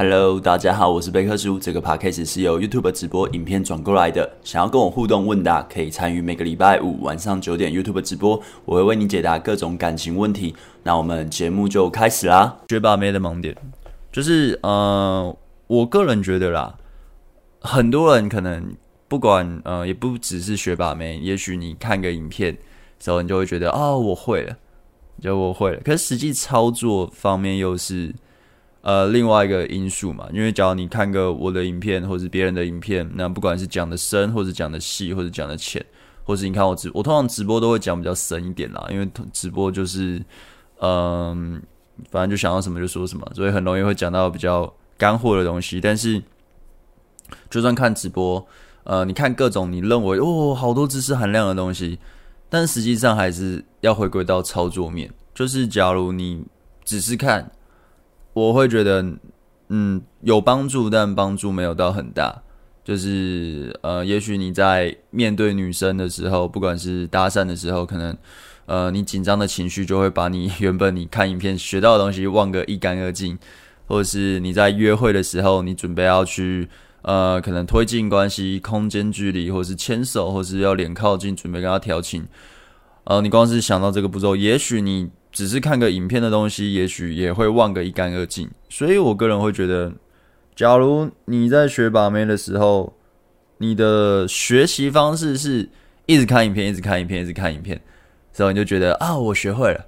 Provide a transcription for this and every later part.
Hello，大家好，我是贝克叔。这个 podcast 是由 YouTube 直播影片转过来的。想要跟我互动问答，可以参与每个礼拜五晚上九点 YouTube 直播，我会为你解答各种感情问题。那我们节目就开始啦。学霸妹的盲点就是，呃，我个人觉得啦，很多人可能不管，呃，也不只是学霸妹，也许你看个影片之后，你就会觉得，哦，我会了，就我会了。可是实际操作方面又是。呃，另外一个因素嘛，因为假如你看个我的影片，或是别人的影片，那不管是讲的深，或是讲的细，或者讲的浅，或是你看我直，我通常直播都会讲比较深一点啦，因为直播就是，嗯，反正就想到什么就说什么，所以很容易会讲到比较干货的东西。但是，就算看直播，呃，你看各种你认为哦好多知识含量的东西，但实际上还是要回归到操作面，就是假如你只是看。我会觉得，嗯，有帮助，但帮助没有到很大。就是，呃，也许你在面对女生的时候，不管是搭讪的时候，可能，呃，你紧张的情绪就会把你原本你看影片学到的东西忘个一干二净，或者是你在约会的时候，你准备要去，呃，可能推进关系、空间距离，或是牵手，或是要脸靠近，准备跟他调情，呃，你光是想到这个步骤，也许你。只是看个影片的东西，也许也会忘个一干二净。所以我个人会觉得，假如你在学把妹的时候，你的学习方式是一直看影片，一直看影片，一直看影片，所以你就觉得啊，我学会了。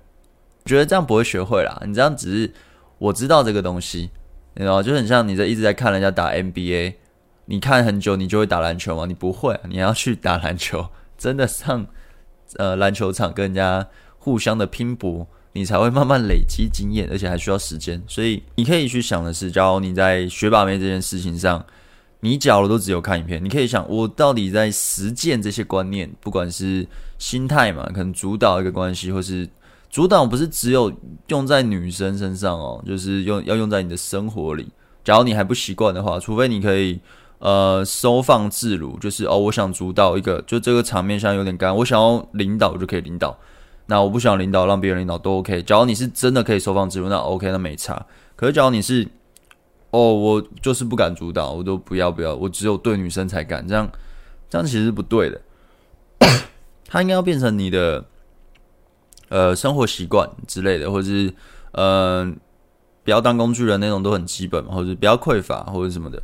觉得这样不会学会啦，你这样只是我知道这个东西，你知道，就很像你在一直在看人家打 NBA，你看很久，你就会打篮球吗？你不会，你要去打篮球，真的上呃篮球场跟人家。互相的拼搏，你才会慢慢累积经验，而且还需要时间。所以你可以去想的是，假如你在学把妹这件事情上，你假如都只有看影片，你可以想，我到底在实践这些观念，不管是心态嘛，可能主导一个关系，或是主导不是只有用在女生身上哦，就是用要用在你的生活里。假如你还不习惯的话，除非你可以呃收放自如，就是哦，我想主导一个，就这个场面上有点干，我想要领导，就可以领导。那我不想领导，让别人领导都 OK。假如你是真的可以收放自如，那 OK，那没差。可是假如你是，哦，我就是不敢主导，我都不要不要，我只有对女生才敢，这样这样其实是不对的。它应该要变成你的，呃，生活习惯之类的，或者是呃，不要当工具人那种都很基本，或者是不要匮乏或者什么的。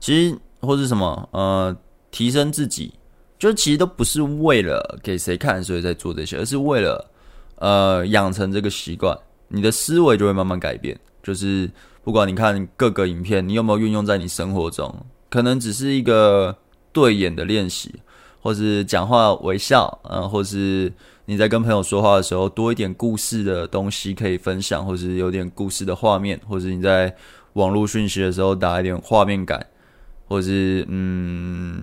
其实或是什么，呃，提升自己。就其实都不是为了给谁看，所以在做这些，而是为了呃养成这个习惯，你的思维就会慢慢改变。就是不管你看各个影片，你有没有运用在你生活中，可能只是一个对眼的练习，或是讲话微笑，嗯、或是你在跟朋友说话的时候多一点故事的东西可以分享，或是有点故事的画面，或是你在网络讯息的时候打一点画面感。或是嗯，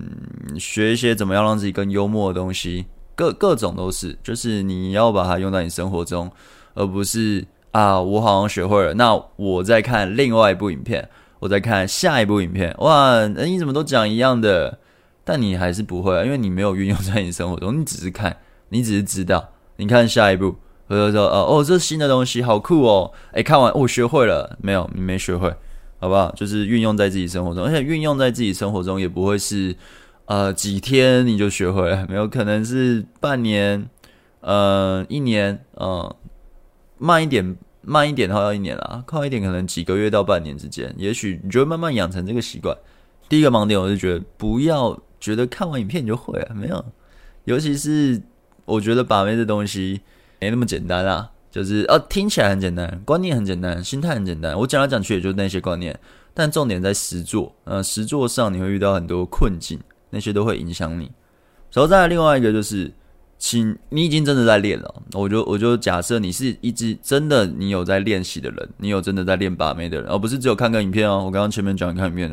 学一些怎么样让自己更幽默的东西，各各种都是，就是你要把它用在你生活中，而不是啊，我好像学会了，那我再看另外一部影片，我再看下一部影片，哇，你怎么都讲一样的？但你还是不会啊，因为你没有运用在你生活中，你只是看，你只是知道，你看下一部，或者说，哦哦，这新的东西好酷哦，诶，看完我学会了没有？你没学会。好不好？就是运用在自己生活中，而且运用在自己生活中也不会是，呃，几天你就学会了，没有可能是半年，呃，一年，呃，慢一点，慢一点的话要一年啦，快一点可能几个月到半年之间，也许你就会慢慢养成这个习惯。第一个盲点，我是觉得不要觉得看完影片你就会了，没有，尤其是我觉得把妹这东西没那么简单啊。就是呃、啊，听起来很简单，观念很简单，心态很简单。我讲来讲去也就是那些观念，但重点在实做。呃，实做上你会遇到很多困境，那些都会影响你。然后再来另外一个就是，请你已经真的在练了，我就我就假设你是一直真的你有在练习的人，你有真的在练把妹的人，而不是只有看个影片哦。我刚刚前面讲你看影片，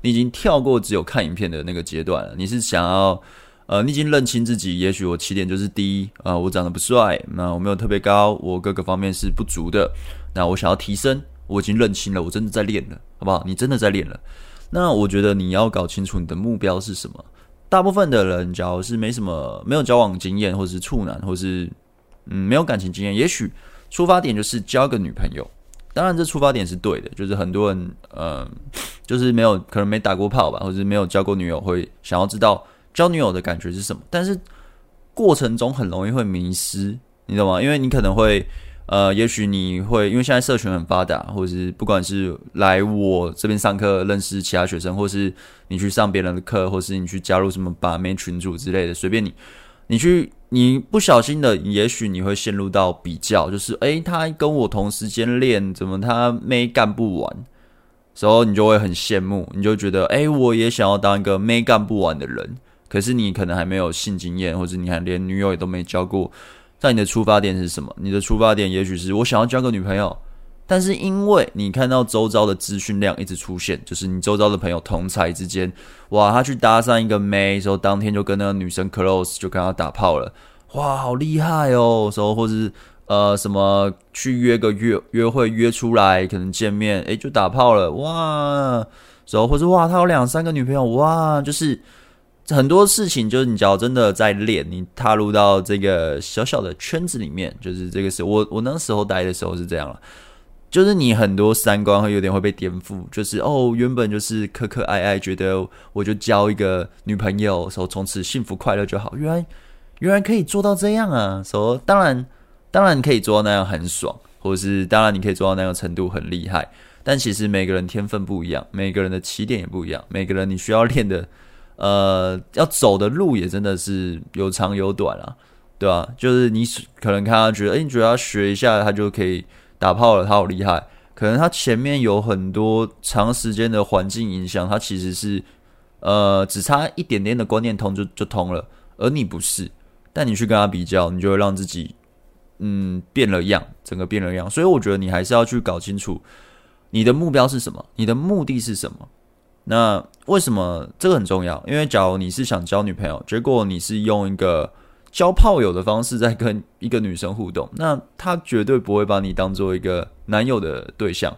你已经跳过只有看影片的那个阶段了，你是想要。呃，你已经认清自己，也许我起点就是低啊、我长得不帅，那我没有特别高，我各个方面是不足的，那我想要提升，我已经认清了，我真的在练了，好不好？你真的在练了，那我觉得你要搞清楚你的目标是什么。大部分的人，假如是没什么没有交往经验，或是处男，或是嗯没有感情经验，也许出发点就是交个女朋友，当然这出发点是对的，就是很多人呃，就是没有可能没打过炮吧，或者没有交过女友，会想要知道交女友的感觉是什么，但是过程中很容易会迷失，你懂吗？因为你可能会。呃，也许你会因为现在社群很发达，或者是不管是来我这边上课认识其他学生，或是你去上别人的课，或是你去加入什么把妹群组之类的，随便你，你去，你不小心的，也许你会陷入到比较，就是诶，他跟我同时间练，怎么他妹干不完？时候你就会很羡慕，你就觉得诶，我也想要当一个妹干不完的人，可是你可能还没有性经验，或者你还连女友也都没交过。在你的出发点是什么？你的出发点也许是我想要交个女朋友，但是因为你看到周遭的资讯量一直出现，就是你周遭的朋友同侪之间，哇，他去搭讪一个妹，说当天就跟那个女生 close，就跟她打炮了，哇，好厉害哦！说或是呃什么去约个约约会约出来，可能见面，诶，就打炮了，哇，说或是哇，他有两三个女朋友，哇，就是。很多事情就是你只要真的在练，你踏入到这个小小的圈子里面，就是这个时候，我我那时候待的时候是这样了，就是你很多三观会有点会被颠覆，就是哦，原本就是可可爱爱，觉得我就交一个女朋友，说从此幸福快乐就好，原来原来可以做到这样啊，说当然当然可以做到那样很爽，或者是当然你可以做到那样程度很厉害，但其实每个人天分不一样，每个人的起点也不一样，每个人你需要练的。呃，要走的路也真的是有长有短啊，对吧？就是你可能看他觉得，诶，你觉得他学一下，他就可以打炮了，他好厉害。可能他前面有很多长时间的环境影响，他其实是呃，只差一点点的观念通就就通了，而你不是。但你去跟他比较，你就会让自己嗯变了样，整个变了样。所以我觉得你还是要去搞清楚你的目标是什么，你的目的是什么。那为什么这个很重要？因为假如你是想交女朋友，结果你是用一个交炮友的方式在跟一个女生互动，那她绝对不会把你当做一个男友的对象，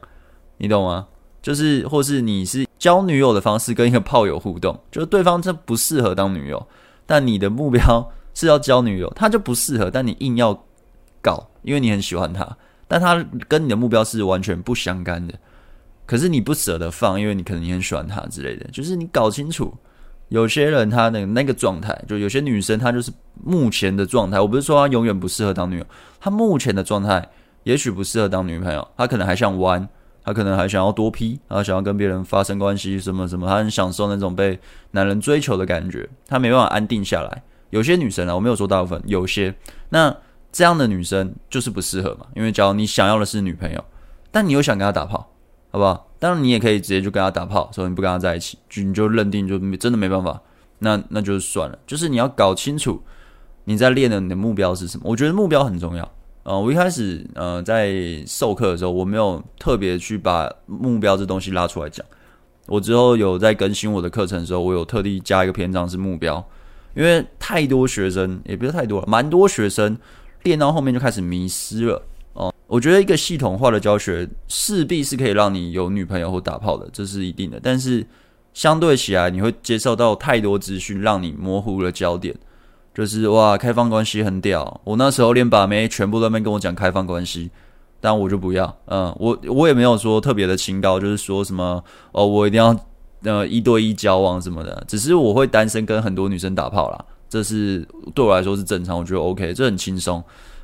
你懂吗？就是或是你是交女友的方式跟一个炮友互动，就是对方这不适合当女友，但你的目标是要交女友，他就不适合，但你硬要搞，因为你很喜欢他，但他跟你的目标是完全不相干的。可是你不舍得放，因为你可能你很喜欢他之类的。就是你搞清楚，有些人他的那个状态，就有些女生她就是目前的状态。我不是说她永远不适合当女友，她目前的状态也许不适合当女朋友。她可能还想玩，她可能还想要多 P，她想要跟别人发生关系，什么什么，她很享受那种被男人追求的感觉，她没办法安定下来。有些女生啊，我没有说大部分，有些那这样的女生就是不适合嘛。因为假如你想要的是女朋友，但你又想跟她打炮。好不好？当然，你也可以直接就跟他打炮，所以你不跟他在一起，就你就认定就真的没办法，那那就算了。就是你要搞清楚你在练的你的目标是什么。我觉得目标很重要。呃，我一开始呃在授课的时候，我没有特别去把目标这东西拉出来讲。我之后有在更新我的课程的时候，我有特地加一个篇章是目标，因为太多学生，也不是太多了，蛮多学生练到后面就开始迷失了。哦我觉得一个系统化的教学势必是可以让你有女朋友或打炮的，这是一定的。但是相对起来，你会接受到太多资讯，让你模糊了焦点。就是哇，开放关系很屌。我那时候连把妹全部都没跟我讲开放关系，但我就不要。嗯，我我也没有说特别的清高，就是说什么哦，我一定要呃一对一交往什么的。只是我会单身跟很多女生打炮啦，这是对我来说是正常，我觉得 OK，这很轻松。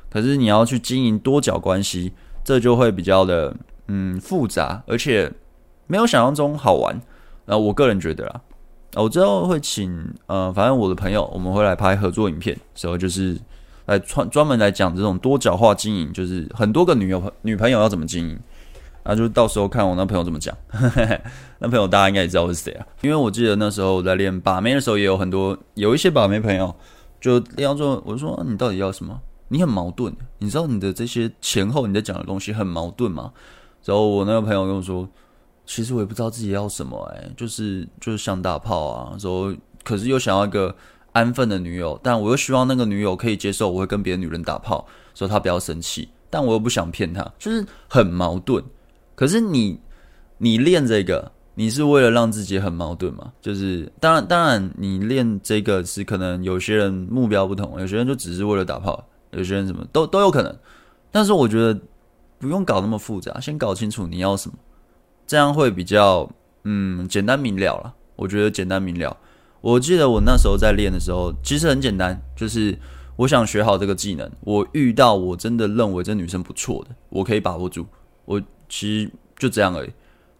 可是你要去经营多角关系，这就会比较的嗯复杂，而且没有想象中好玩。然后我个人觉得啦，我之后会请呃，反正我的朋友我们会来拍合作影片，所以就是来专专门来讲这种多角化经营，就是很多个女友女朋友要怎么经营，那就到时候看我那朋友怎么讲。那朋友大家应该也知道是谁啊，因为我记得那时候我在练把妹的时候，也有很多有一些把妹朋友就要做，我就说你到底要什么？你很矛盾，你知道你的这些前后你在讲的东西很矛盾吗？然后我那个朋友跟我说，其实我也不知道自己要什么，哎，就是就是想打炮啊，说可是又想要一个安分的女友，但我又希望那个女友可以接受我会跟别的女人打炮，说她不要生气，但我又不想骗她，就是很矛盾。可是你你练这个，你是为了让自己很矛盾嘛？就是当然当然，你练这个是可能有些人目标不同，有些人就只是为了打炮。有些人什么都都有可能，但是我觉得不用搞那么复杂，先搞清楚你要什么，这样会比较嗯简单明了了。我觉得简单明了。我记得我那时候在练的时候，其实很简单，就是我想学好这个技能，我遇到我真的认为这女生不错的，我可以把握住。我其实就这样而已。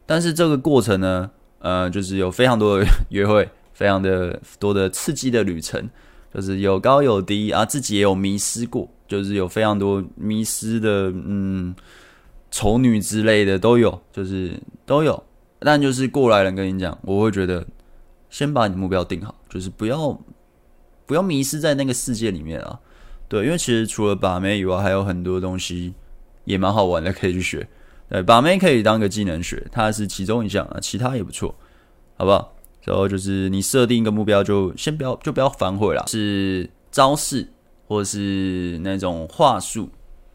但是这个过程呢，呃，就是有非常多的约会，非常的多的刺激的旅程，就是有高有低啊，自己也有迷失过，就是有非常多迷失的，嗯，丑女之类的都有，就是都有。但就是过来人跟你讲，我会觉得先把你目标定好，就是不要不要迷失在那个世界里面啊。对，因为其实除了把妹以外，还有很多东西也蛮好玩的，可以去学。对，把妹可以当个技能学，它是其中一项啊，其他也不错，好不好？然后就是你设定一个目标，就先不要就不要反悔了，是招式或者是那种话术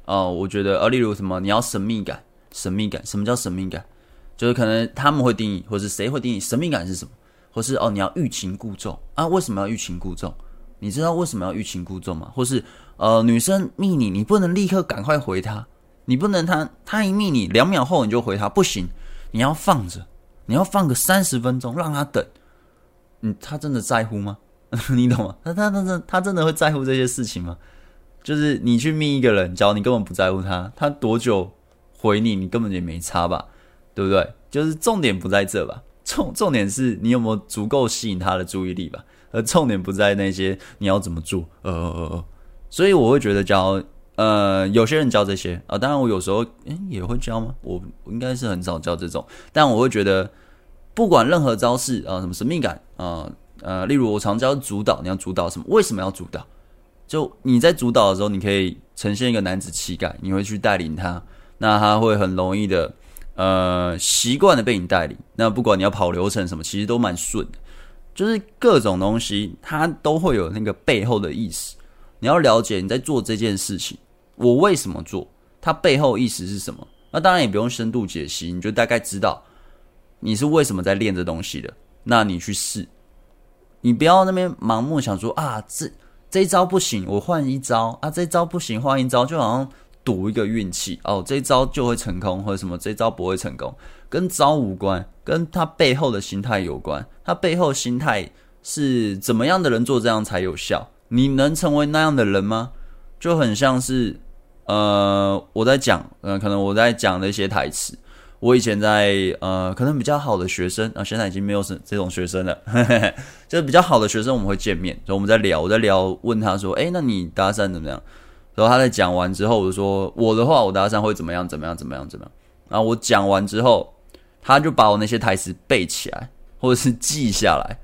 啊，我觉得啊，例如什么，你要神秘感，神秘感，什么叫神秘感？就是可能他们会定义，或是谁会定义神秘感是什么？或是哦，你要欲擒故纵啊？为什么要欲擒故纵？你知道为什么要欲擒故纵吗？或是呃，女生密你，你不能立刻赶快回她，你不能她她一密你，两秒后你就回她，不行，你要放着，你要放个三十分钟让他等。嗯，他真的在乎吗？你懂吗？他他他真他真的会在乎这些事情吗？就是你去密一个人，假如你根本不在乎他，他多久回你，你根本也没差吧？对不对？就是重点不在这吧，重重点是你有没有足够吸引他的注意力吧？而重点不在那些你要怎么做，呃呃呃呃。所以我会觉得教呃有些人教这些啊，当然我有时候诶也会教吗？我应该是很少教这种，但我会觉得不管任何招式啊，什么神秘感啊，呃，例如我常教主导，你要主导什么？为什么要主导？就你在主导的时候，你可以呈现一个男子气概，你会去带领他，那他会很容易的。呃，习惯的被你带领，那不管你要跑流程什么，其实都蛮顺的。就是各种东西，它都会有那个背后的意思。你要了解你在做这件事情，我为什么做，它背后意思是什么？那当然也不用深度解析，你就大概知道你是为什么在练这东西的。那你去试，你不要那边盲目想说啊，这这一招不行，我换一招啊，这一招不行，换一招，就好像。赌一个运气哦，这一招就会成功，或者什么这一招不会成功，跟招无关，跟他背后的心态有关。他背后心态是怎么样的人做这样才有效？你能成为那样的人吗？就很像是呃，我在讲，呃，可能我在讲的一些台词。我以前在呃，可能比较好的学生啊，现在已经没有这这种学生了，就是比较好的学生，我们会见面，所以我们在聊，我在聊，问他说，诶，那你搭讪怎么样？然后他在讲完之后，我就说我的话，我搭讪会怎么样？怎么样？怎么样？怎么样？然后我讲完之后，他就把我那些台词背起来，或者是记下来。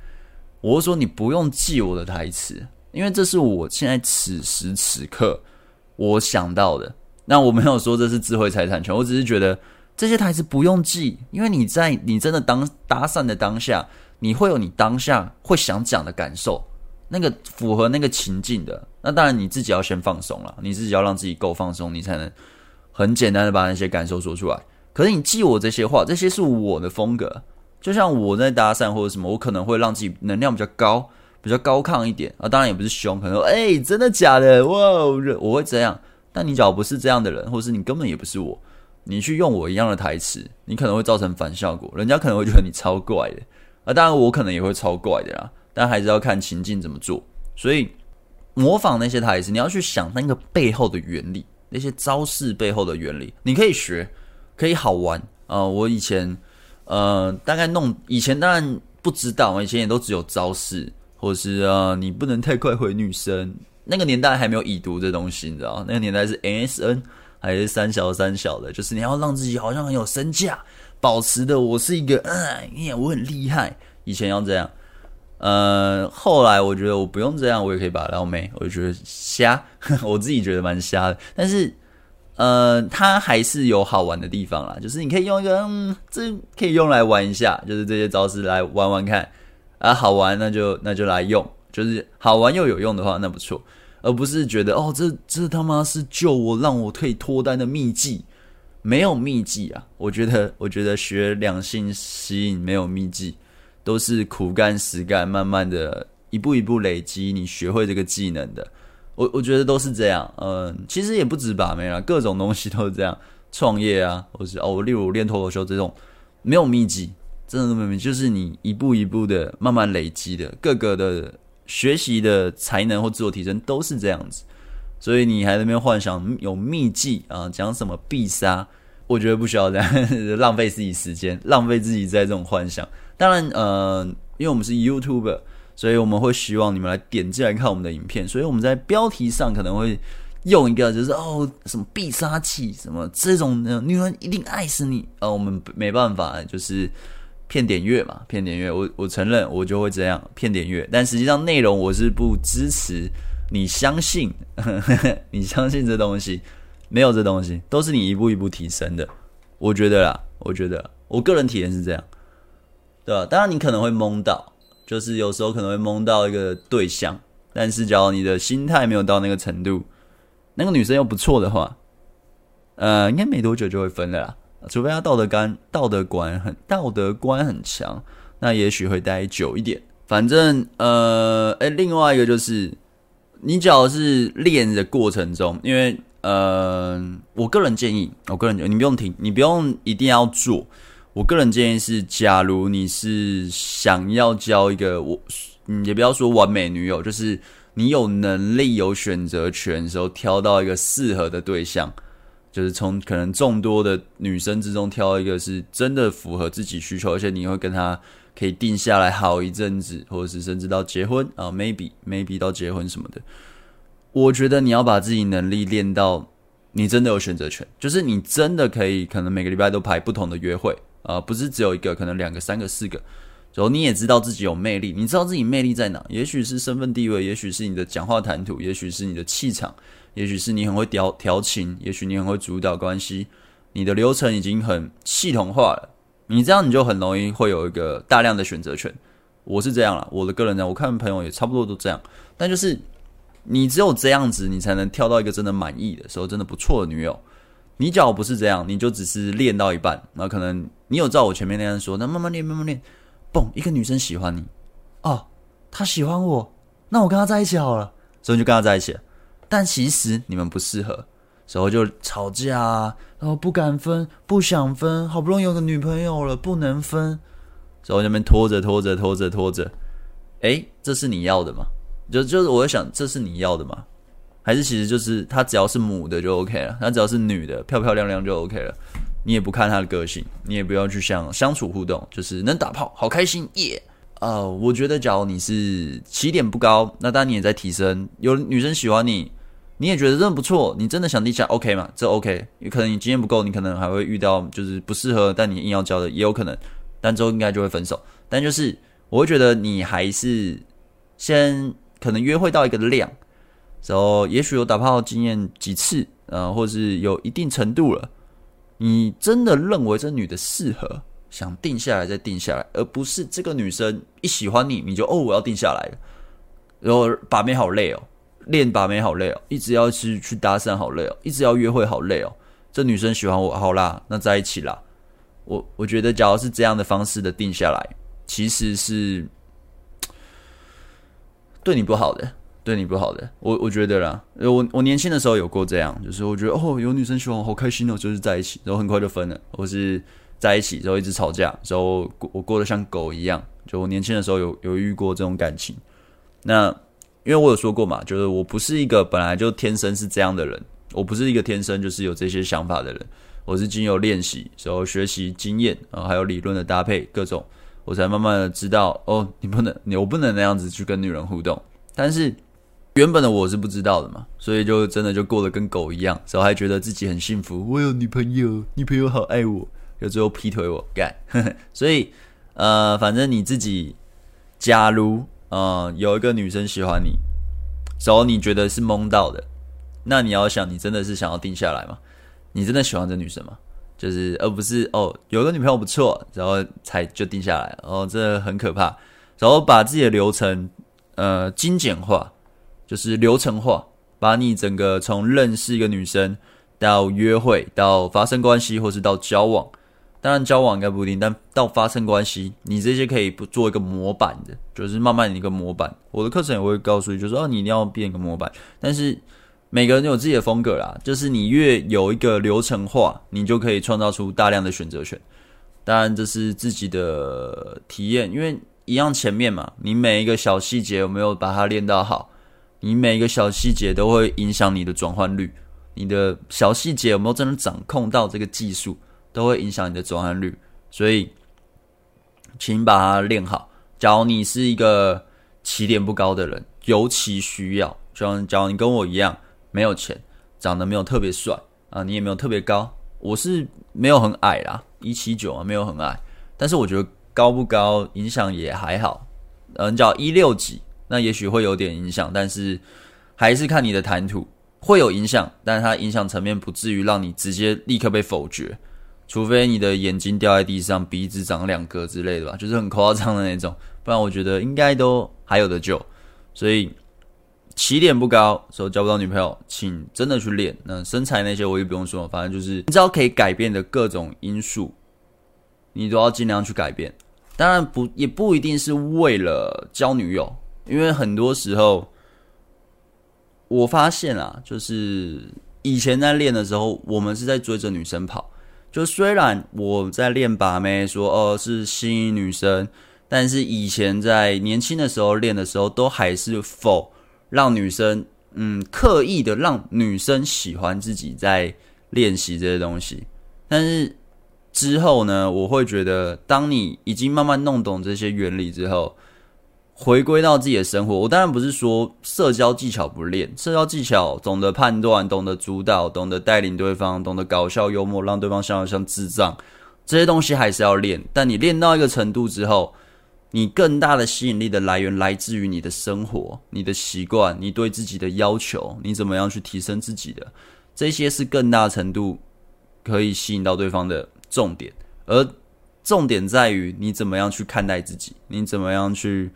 我就说你不用记我的台词，因为这是我现在此时此刻我想到的。那我没有说这是智慧财产权，我只是觉得这些台词不用记，因为你在你真的当搭讪的当下，你会有你当下会想讲的感受。那个符合那个情境的，那当然你自己要先放松了，你自己要让自己够放松，你才能很简单的把那些感受说出来。可是你记我这些话，这些是我的风格，就像我在搭讪或者什么，我可能会让自己能量比较高，比较高亢一点啊。当然也不是凶，可能哎、真的假的？哇，我会这样。但你假如不是这样的人，或者是你根本也不是我，你去用我一样的台词，你可能会造成反效果，人家可能会觉得你超怪的啊。当然我可能也会超怪的啦。但还是要看情境怎么做，所以模仿那些台词，你要去想那个背后的原理，那些招式背后的原理，你可以学，可以好玩啊、我以前呃大概弄，以前当然不知道，我以前也都只有招式，或是啊、你不能太快回女生，那个年代还没有已读这东西，你知道？那个年代是 S N 还是三小三小的，就是你要让自己好像很有身价，保持的我是一个嗯，你、呃、我很厉害，以前要这样。呃，后来我觉得我不用这样，我也可以把它捞妹，我就觉得瞎，我自己觉得蛮瞎的。但是，呃，它还是有好玩的地方啦，就是你可以用一个，嗯，这可以用来玩一下，就是这些招式来玩玩看啊，好玩那就那就来用，就是好玩又有用的话，那不错，而不是觉得哦，这这他妈是救我让我可以脱单的秘技，没有秘技啊，我觉得 我觉得学两性吸引没有秘技。都是苦干实干，慢慢的一步一步累积，你学会这个技能的。我我觉得都是这样，嗯，其实也不止把妹啦，各种东西都是这样。创业啊，或是哦，例如练脱口秀这种，没有秘籍，真的都没有，就是你一步一步的慢慢累积的各个的学习的才能或自我提升都是这样子。所以你还在那边幻想有秘籍啊，讲什么必杀？我觉得不需要这样浪费自己时间，浪费自己在这种幻想。当然，呃，因为我们是 YouTube，所以我们会希望你们来点进来看我们的影片，所以我们在标题上可能会。用一个就是哦，什么必杀技，什么这种女人一定爱死你。呃，我们没办法，就是骗点阅嘛，骗点阅。我我承认，我就会这样骗点阅。但实际上内容我是不支持。你相信，呵 呵你相信这东西，没有这东西，都是你一步一步提升的。我觉得啦，我觉得我个人体验是这样，对吧？当然你可能会懵到，就是有时候可能会懵到一个对象，但是只要你的心态没有到那个程度。那个女生又不错的话，呃，应该没多久就会分了啦。除非他道德感、道德观很、道德观很强，那也许会待久一点。反正，呃，诶，另外一个就是，你只要是练的过程中，因为，呃，我个人建议，我个人建议，你不用听，你不用一定要做。我个人建议是，假如你是想要交一个我，嗯，也不要说完美女友，就是。你有能力、有选择权的时候，挑到一个适合的对象，就是从可能众多的女生之中挑一个是真的符合自己需求，而且你会跟她可以定下来好一阵子，或者是甚至到结婚啊，maybe maybe 到结婚什么的。我觉得你要把自己能力练到你真的有选择权，就是你真的可以可能每个礼拜都排不同的约会啊，不是只有一个，可能两个、三个、四个。然后你也知道自己有魅力，你知道自己魅力在哪？也许是身份地位，也许是你的讲话谈吐，也许是你的气场，也许是你很会调调情，也许你很会主导关系。你的流程已经很系统化了，你这样你就很容易会有一个大量的选择权。我是这样啦，我的个人呢，我看朋友也差不多都这样。但就是你只有这样子，你才能挑到一个真的满意的时候，真的不错的女友。你假如不是这样，你就只是练到一半，那可能你有照我前面那样说，那慢慢练，慢慢练。嘣，一个女生喜欢你，哦，她喜欢我，那我跟她在一起好了，所以就跟她在一起。但其实你们不适合，所以就吵架，然后不敢分，不想分，好不容易有个女朋友了，不能分，所以那边拖着拖着拖着拖着，诶，这是你要的吗？就就是我在想，这是你要的吗？还是其实就是她只要是母的就 OK 了，她只要是女的，漂漂亮亮就 OK 了。你也不看他的个性，你也不要去相相处互动，就是能打炮，好开心耶！呃、我觉得，假如你是起点不高，那当然你也在提升。有女生喜欢你，你也觉得真的不错，你真的想定下 OK 嘛？这 OK，有可能你经验不够，你可能还会遇到就是不适合，但你硬要交的也有可能，但之后应该就会分手。但就是我会觉得你还是先可能约会到一个量，然后也许有打炮经验几次，呃，或是有一定程度了。你真的认为这女的适合，想定下来再定下来，而不是这个女生一喜欢你，你就哦，我要定下来了。然后把妹好累哦，练把妹好累哦，一直要去去搭讪好累哦，一直要约会好累哦。这女生喜欢我，好啦，那在一起啦。我我觉得，假如是这样的方式的定下来，其实是 对你不好的。对你不好的，我我觉得啦，我我年轻的时候有过这样，就是我觉得哦，有女生喜欢我，好开心哦，就是在一起，然后很快就分了，或是在一起之后一直吵架，之后过我过得像狗一样。就我年轻的时候有有遇过这种感情，那因为我有说过嘛，就是我不是一个本来就天生是这样的人，我不是一个天生就是有这些想法的人，我是经由练习，然后学习经验，然后还有理论的搭配各种，我才慢慢的知道哦，你不能，你我不能那样子去跟女人互动，但是。原本的我是不知道的嘛，所以就真的就过得跟狗一样，然后还觉得自己很幸福，我有女朋友，女朋友好爱我，就最后劈腿我干。所以呃，反正你自己，假如呃有一个女生喜欢你，然后你觉得是蒙到的，那你要想，你真的是想要定下来吗？你真的喜欢这女生吗？就是而不是哦，有个女朋友不错，然后才就定下来，哦，这很可怕。然后把自己的流程呃精简化。就是流程化，把你整个从认识一个女生到约会，到发生关系，或是到交往，当然交往应该不一定，但到发生关系，你这些可以不做一个模板的，就是慢慢的一个模板。我的课程也会告诉你，就是说，哦，你一定要变一个模板。但是每个人有自己的风格啦，就是你越有一个流程化，你就可以创造出大量的选择权。当然这是自己的体验，因为一样前面嘛，你每一个小细节有没有把它练到好，你每一个小细节都会影响你的转换率。你的小细节有没有真的掌控到这个技术，都会影响你的转换率。所以，请把它练好。假如你是一个起点不高的人，尤其需要，就像假如你跟我一样。没有钱，长得没有特别帅啊，你也没有特别高。我是没有很矮啦，一七九啊，没有很矮。但是我觉得高不高影响也还好。嗯，叫一六几，那也许会有点影响，但是还是看你的谈吐会有影响，但是它影响层面不至于让你直接立刻被否决，除非你的眼睛掉在地上，鼻子长两颗之类的吧，就是很夸张的那种，不然我觉得应该都还有得救。所以。起点不高，所以交不到女朋友，请真的去练。那身材那些我也不用说，反正就是你只要可以改变的各种因素，你都要尽量去改变。当然不，也不一定是为了交女友，因为很多时候我发现啊，就是以前在练的时候，我们是在追着女生跑。就虽然我在练把妹，说哦是吸引女生，但是以前在年轻的时候练的时候，都还是否。让女生，嗯，刻意的让女生喜欢自己在练习这些东西，但是之后呢，我会觉得，当你已经慢慢弄懂这些原理之后，回归到自己的生活，我当然不是说社交技巧不练，社交技巧懂得判断，懂得主导，懂得带领对方，懂得搞笑幽默，让对方笑得像智障，这些东西还是要练。但你练到一个程度之后，你更大的吸引力的来源来自于你的生活、你的习惯、你对自己的要求，你怎么样去提升自己的，这些是更大程度可以吸引到对方的重点。而重点在于你怎么样去看待自己，你怎么样去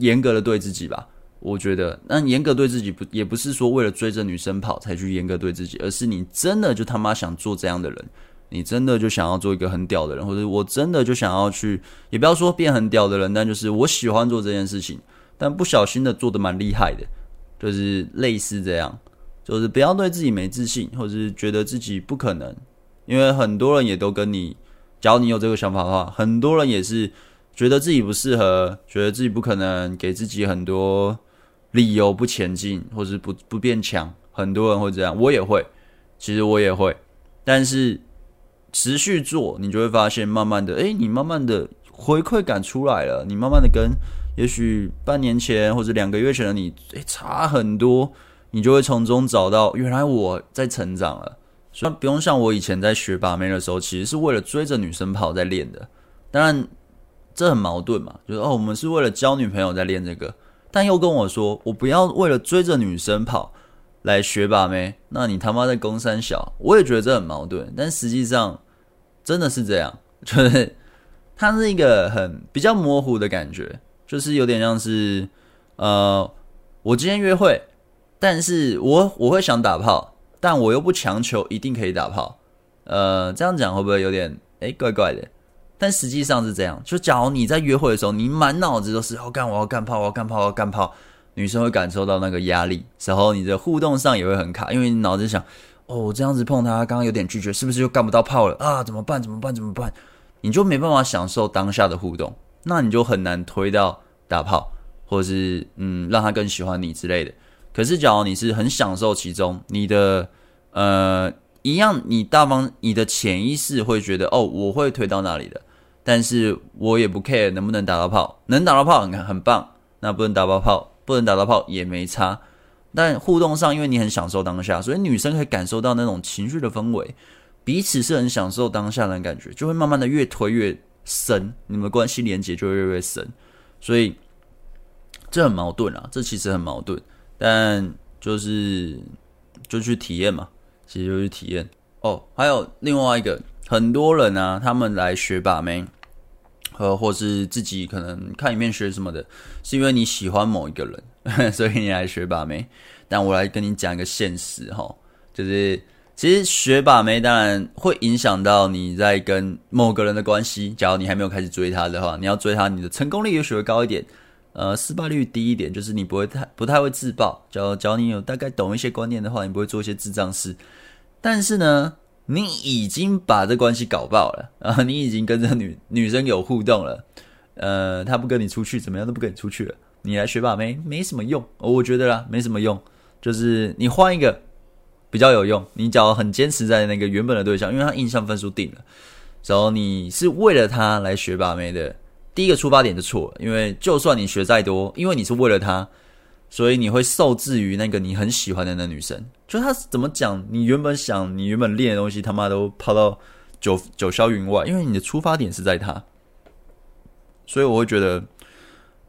严格的对自己吧。我觉得，那严格对自己不也不是说为了追着女生跑才去严格对自己，而是你真的就他妈想做这样的人。你真的就想要做一个很屌的人，或者我真的就想要去，也不要说变很屌的人，但就是我喜欢做这件事情，但不小心的做的蛮厉害的，就是类似这样，就是不要对自己没自信，或者是觉得自己不可能，因为很多人也都跟你，假如你有这个想法的话，很多人也是觉得自己不适合，觉得自己不可能，给自己很多理由不前进，或是不不变强，很多人会这样，我也会，其实我也会，但是。持续做，你就会发现，慢慢的，诶，你慢慢的回馈感出来了，你慢慢的跟也许半年前或者两个月前的你，诶，差很多，你就会从中找到，原来我在成长了。所以不用像我以前在学把妹的时候，其实是为了追着女生跑在练的。当然，这很矛盾嘛，就是哦，我们是为了交女朋友在练这个，但又跟我说，我不要为了追着女生跑。来学把妹，那你他妈在攻三小，我也觉得这很矛盾，但实际上真的是这样，就是它是一个很比较模糊的感觉，就是有点像是呃，我今天约会，但是我我会想打炮，但我又不强求一定可以打炮，呃，这样讲会不会有点诶怪怪的？但实际上是这样，就假如你在约会的时候，你满脑子都是要干我要干炮，我要干炮，我要干炮。女生会感受到那个压力，然后你的互动上也会很卡，因为你脑子想，哦，我这样子碰她，刚刚有点拒绝，是不是就干不到炮了啊？怎么办？怎么办？怎么办？你就没办法享受当下的互动，那你就很难推到打炮，或者是嗯，让她更喜欢你之类的。可是，假如你是很享受其中，你的呃一样，你大方，你的潜意识会觉得，哦，我会推到那里的，但是我也不 care 能不能打到炮，能打到炮很很棒，那不能打到炮。不能打到炮也没差，但互动上，因为你很享受当下，所以女生可以感受到那种情绪的氛围，彼此是很享受当下的感觉，就会慢慢的越推越深，你们关系连接就会越越深，所以这很矛盾啊，这其实很矛盾，但就是就去体验嘛，其实就去体验哦。还有另外一个，很多人啊，他们来学把妹。呃，或是自己可能看影片学什么的，是因为你喜欢某一个人，所以你来学把妹。但我来跟你讲一个现实哈，就是其实学把妹当然会影响到你在跟某个人的关系。假如你还没有开始追他的话，你要追他，你的成功率也许会高一点，呃，失败率低一点，就是你不会太不太会自爆。只要只要你有大概懂一些观念的话，你不会做一些智障事。但是呢，你已经把这关系搞爆了 啊！你已经跟这女女生有互动了，呃，她不跟你出去，怎么样都不跟你出去了。你来学把妹没什么用，我觉得啦，没什么用。就是你换一个比较有用。你只要很坚持在那个原本的对象，因为他印象分数定了，然后你是为了他来学把妹的。第一个出发点就错了，因为就算你学再多，因为你是为了他，所以你会受制于那个你很喜欢的那女生。就他怎么讲，你原本想，你原本练的东西，他妈都抛到九九霄云外，因为你的出发点是在他。所以我会觉得，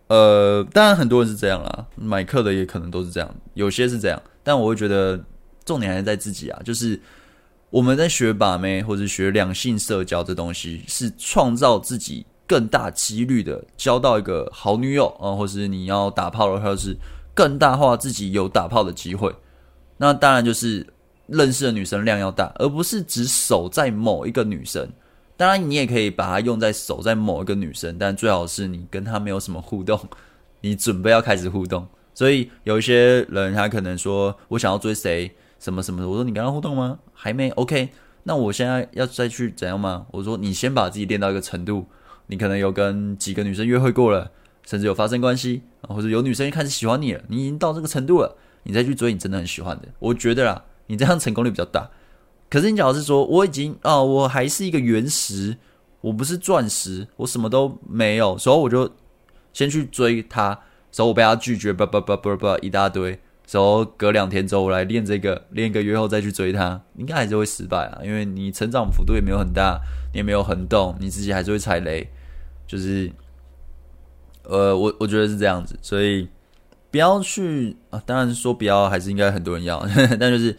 呃，当然很多人是这样啦，买课的也可能都是这样，有些是这样，但我会觉得重点还是在自己啊，就是我们在学把妹或者学两性社交这东西，是创造自己。更大几率的交到一个好女友啊，或是你要打炮的话，是更大化自己有打炮的机会。那当然就是认识的女生量要大，而不是只守在某一个女生。当然，你也可以把它用在守在某一个女生，但最好是你跟她没有什么互动，你准备要开始互动。所以有一些人他可能说我想要追谁什么什么，我说你跟他互动吗？还没，OK。那我现在要再去怎样吗？我说你先把自己练到一个程度。你可能有跟几个女生约会过了，甚至有发生关系，或者有女生一开始喜欢你了，你已经到这个程度了，你再去追你真的很喜欢的，我觉得啦，你这样成功率比较大。可是你假如是说我已经啊、我还是一个原石，我不是钻石，我什么都没有，所以我就先去追她，所以我被她拒绝，叭叭叭叭叭一大堆，然后隔两天之后我来练这个，练一个月后再去追她，应该还是会失败啊，因为你成长幅度也没有很大，你也没有横动，你自己还是会踩雷。就是，呃，我我觉得是这样子，所以不要去啊。当然说不要，还是应该很多人要，呵呵，但就是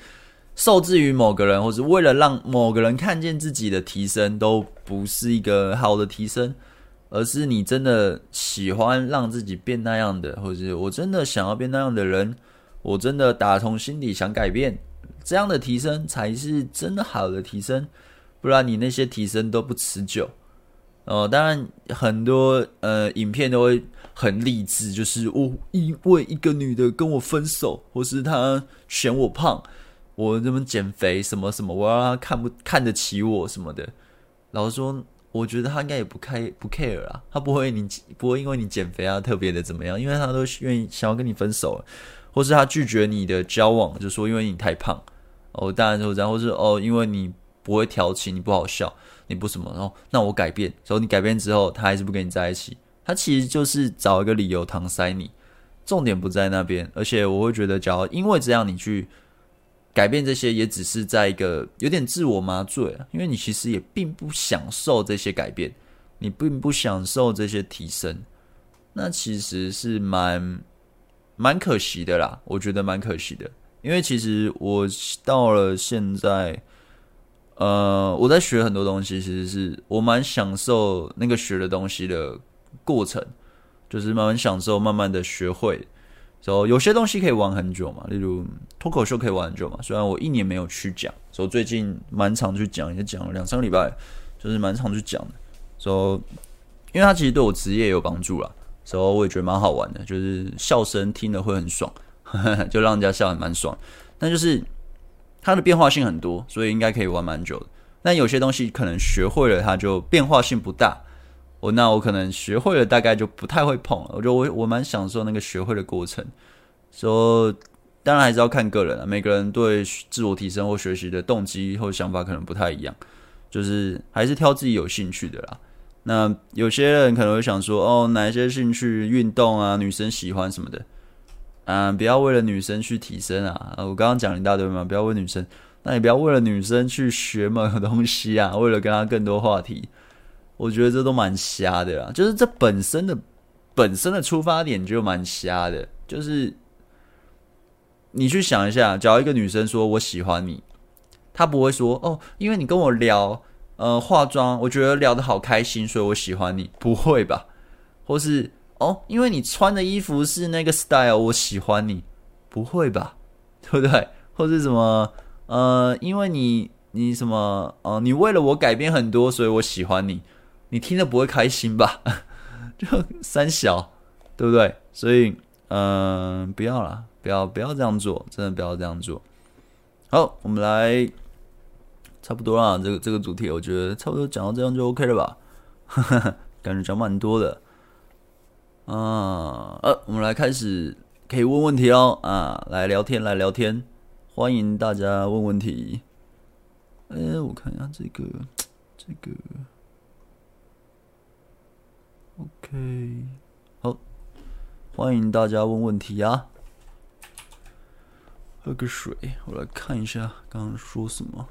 受制于某个人，或是为了让某个人看见自己的提升，都不是一个好的提升，而是你真的喜欢让自己变那样的，或者是我真的想要变那样的人，我真的打从心底想改变，这样的提升才是真的好的提升，不然你那些提升都不持久。哦，当然很多呃影片都会很励志，就是我、因为一个女的跟我分手，或是她嫌我胖，我怎么减肥什么什么，我要让她看不看得起我什么的。老实说，我觉得她应该也不开不 care 啊，她不会你不会因为你减肥啊特别的怎么样，因为她都愿意想要跟你分手，或是她拒绝你的交往，就说因为你太胖。哦，当然就这样，或是哦因为你不会调情，你不好笑。你不什么，然后那我改变，所以你改变之后，他还是不跟你在一起，他其实就是找一个理由搪塞你，重点不在那边。而且我会觉得，假如因为这样你去改变这些，也只是在一个有点自我麻醉，因为你其实也并不享受这些改变，你并不享受这些提升，那其实是蛮蛮可惜的啦，我觉得蛮可惜的，因为其实我到了现在。呃，我在学很多东西，其实是我蛮享受那个学的东西的过程，就是慢慢享受，慢慢的学会。然后有些东西可以玩很久嘛，例如脱口秀可以玩很久嘛。虽然我一年没有去讲，所以最近蛮常去讲，也讲了两三个礼拜，就是蛮常去讲的。所以，因为它其实对我职业有帮助啦，所以我也觉得蛮好玩的，就是笑声听了会很爽，就让人家笑得蛮爽。但就是。它的变化性很多，所以应该可以玩蛮久的。但有些东西可能学会了，它就变化性不大。我那我可能学会了，大概就不太会碰了。我觉得我我蛮享受那个学会的过程。说、so, 当然还是要看个人了，每个人对自我提升或学习的动机或想法可能不太一样，就是还是挑自己有兴趣的啦。那有些人可能会想说，哦，哪一些兴趣运动啊，女生喜欢什么的。嗯，不要为了女生去提升啊！我刚刚讲了一大堆嘛，不要为女生，那你不要为了女生去学某个东西啊，为了跟她更多话题，我觉得这都蛮瞎的啦。就是这本身的本身的出发点就蛮瞎的。就是你去想一下，假如一个女生说我喜欢你，她不会说哦，因为你跟我聊呃化妆，我觉得聊得好开心，所以我喜欢你，不会吧？或是。哦，因为你穿的衣服是那个 style，我喜欢你，不会吧？对不对？或者什么？呃，因为你你什么？呃，你为了我改变很多，所以我喜欢你，你听着不会开心吧？就三小，对不对？所以，嗯、不要啦，不要不要这样做，真的不要这样做。好，我们来，差不多啦，这个这个主题，我觉得差不多讲到这样就 OK 了吧？感觉讲蛮多的。啊，呃，我们来开始，可以问问题哦。啊，来聊天，来聊天，欢迎大家问问题。哎，我看一下这个，这个，OK，好，欢迎大家问问题啊。喝个水，我来看一下刚刚说什么。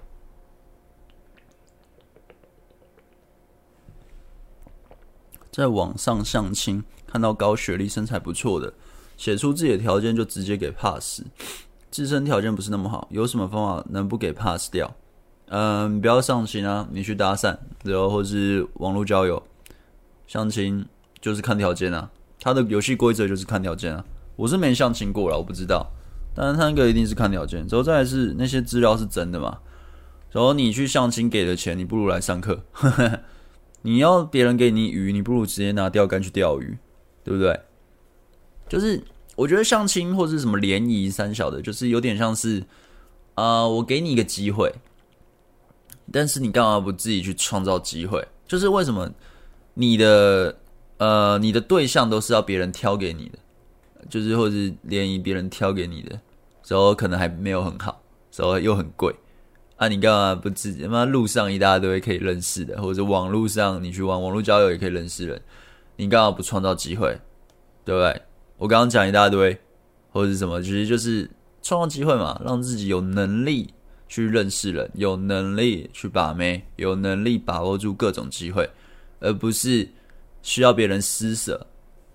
在网上相亲，看到高学历、身材不错的，写出自己的条件就直接给 pass，自身条件不是那么好，有什么方法能不给 pass 掉？嗯，不要相亲啊，你去搭讪，然后或是网络交友，相亲就是看条件啊，他的游戏规则就是看条件啊。我是没相亲过了，我不知道，但是他那个一定是看条件。之后再来是那些资料是真的嘛？然后你去相亲给的钱，你不如来上课。你要别人给你鱼，你不如直接拿钓竿去钓鱼，对不对？就是我觉得相亲或是什么联谊三小的，就是有点像是啊、呃，我给你一个机会，但是你干嘛不自己去创造机会？就是为什么你的呃你的对象都是要别人挑给你的，就是或是联谊别人挑给你的，时候可能还没有很好，时候又很贵。啊，你干嘛不自己？妈，路上一大堆可以认识的，或者网络上你去玩网络交友也可以认识人。你干嘛不创造机会？对不对？我刚刚讲一大堆，或者是什么，其实就是创造机会嘛，让自己有能力去认识人，有能力去把妹，有能力把握住各种机会，而不是需要别人施舍。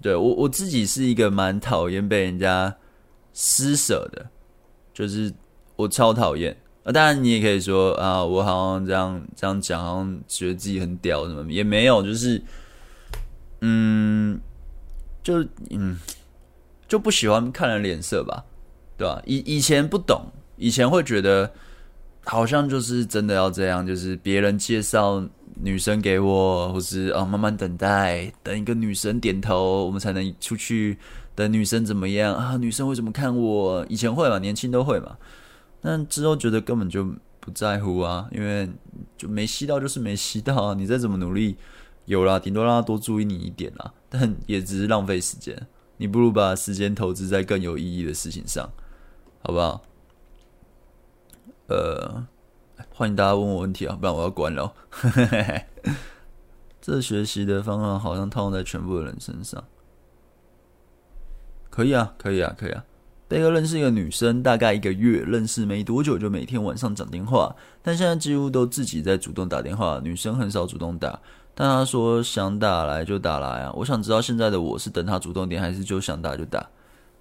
对，我我自己是一个蛮讨厌被人家施舍的，就是我超讨厌。啊，当然你也可以说啊，我好像这样这样讲，好像觉得自己很屌，什么也没有，就是，嗯，就嗯，就不喜欢看人脸色吧，对吧？以以前不懂，以前会觉得好像就是真的要这样，就是别人介绍女生给我，或是啊慢慢等待，等一个女生点头，我们才能出去。等女生怎么样啊？女生会怎么看我？以前会嘛，年轻都会嘛。但之后觉得根本就不在乎啊，因为就没吸到就是没吸到啊，你再怎么努力，有啦，顶多让他多注意你一点啦，但也只是浪费时间。你不如把时间投资在更有意义的事情上，好不好？呃，欢迎大家问我问题啊，不然我要关了。这学习的方法好像套用在全部的人身上，可以啊，可以啊，可以啊。贝克认识一个女生，大概一个月，认识没多久就每天晚上讲电话，但现在几乎都自己在主动打电话，女生很少主动打。但他说想打来就打来啊，我想知道现在的我是等他主动点，还是就想打就打？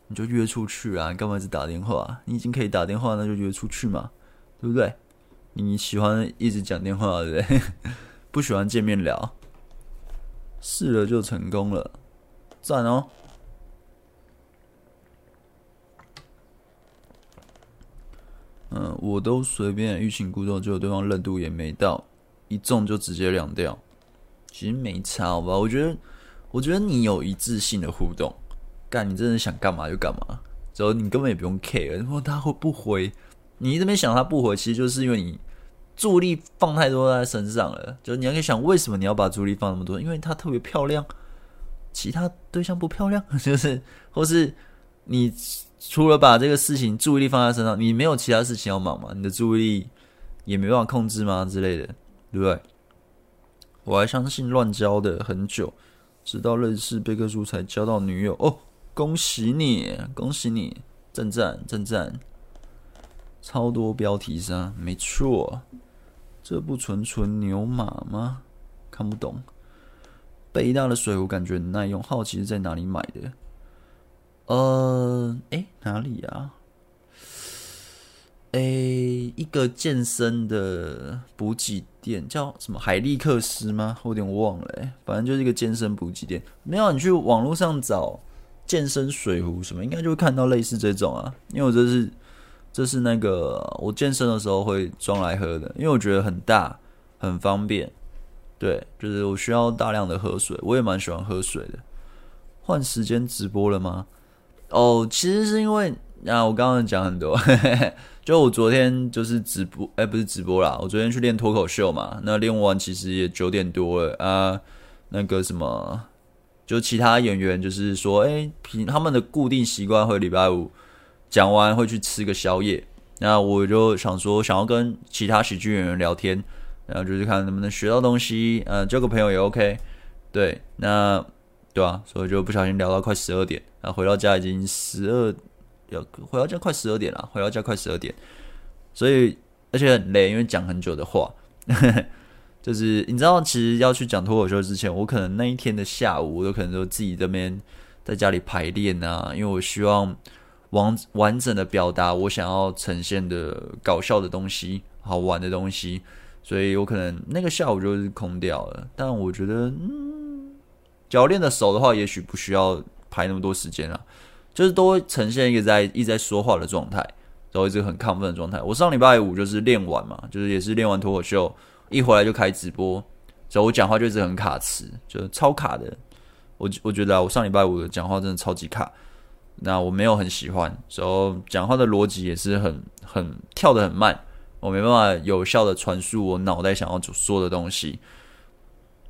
你就约出去啊，你干嘛一直打电话？你已经可以打电话，那就约出去嘛，对不对？你喜欢一直讲电话，对不对？不喜欢见面聊，试了就成功了，赞哦！嗯，我都随便欲擒故纵，结果对方热度也没到，一中就直接凉掉。其实没差，吧？我觉得，我觉得你有一致性的互动，干你真的想干嘛就干嘛，之后你根本也不用 care，然后他会不回，你这边想他不回，其实就是因为你注意力放太多在身上了。就你要去想，为什么你要把注意力放那么多？因为她特别漂亮，其他对象不漂亮，就是或是你。除了把这个事情注意力放在身上，你没有其他事情要忙吗？你的注意力也没办法控制吗？之类的，对不对？我还相信乱交的很久，直到认识贝克叔才交到女友。哦，恭喜你，恭喜你，赞赞赞赞！超多标题杀，没错，这不纯纯牛马吗？看不懂。北大的水壶感觉很耐用，好奇是在哪里买的？呃，诶，哪里啊？诶，一个健身的补给店叫什么海利克斯吗？我有点忘了，诶，反正就是一个健身补给店。没有，你去网络上找健身水壶什么，应该就会看到类似这种啊。因为我这是这是那个我健身的时候会装来喝的，因为我觉得很大，很方便。对，就是我需要大量的喝水，我也蛮喜欢喝水的。换时间直播了吗？哦，其实是因为那，我刚刚讲很多，嘿嘿嘿，就我昨天就是直播，哎，不是直播啦，我昨天去练脱口秀嘛，那练完其实也九点多了啊，那个什么，就其他演员就是说，哎，平他们的固定习惯会礼拜五讲完会去吃个宵夜，那我就想说，想要跟其他喜剧演员聊天。然后就是看能不能学到东西，呃，交个朋友也 OK，对，那对吧、啊？所以就不小心聊到快十二点，然后回到家已经十二，要回到家快十二点了，回到家快十二点，所以而且很累，因为讲很久的话，就是你知道，其实要去讲脱口秀之前，我可能那一天的下午，我都可能都自己这边在家里排练啊，因为我希望完完整的表达我想要呈现的搞笑的东西，好玩的东西。所以我可能那个下午就是空掉了，但我觉得，嗯，教练的手的话，也许不需要排那么多时间啊，就是都会呈现一个在一直在说话的状态，然后一直很亢奋的状态。我上礼拜五就是练完嘛，就是也是练完脱口秀，一回来就开直播，所以我讲话就一直很卡词，就超卡的。我我觉得啊，我上礼拜五的讲话真的超级卡，那我没有很喜欢，所以讲话的逻辑也是很很跳得很慢。我没办法有效的传输我脑袋想要说的东西。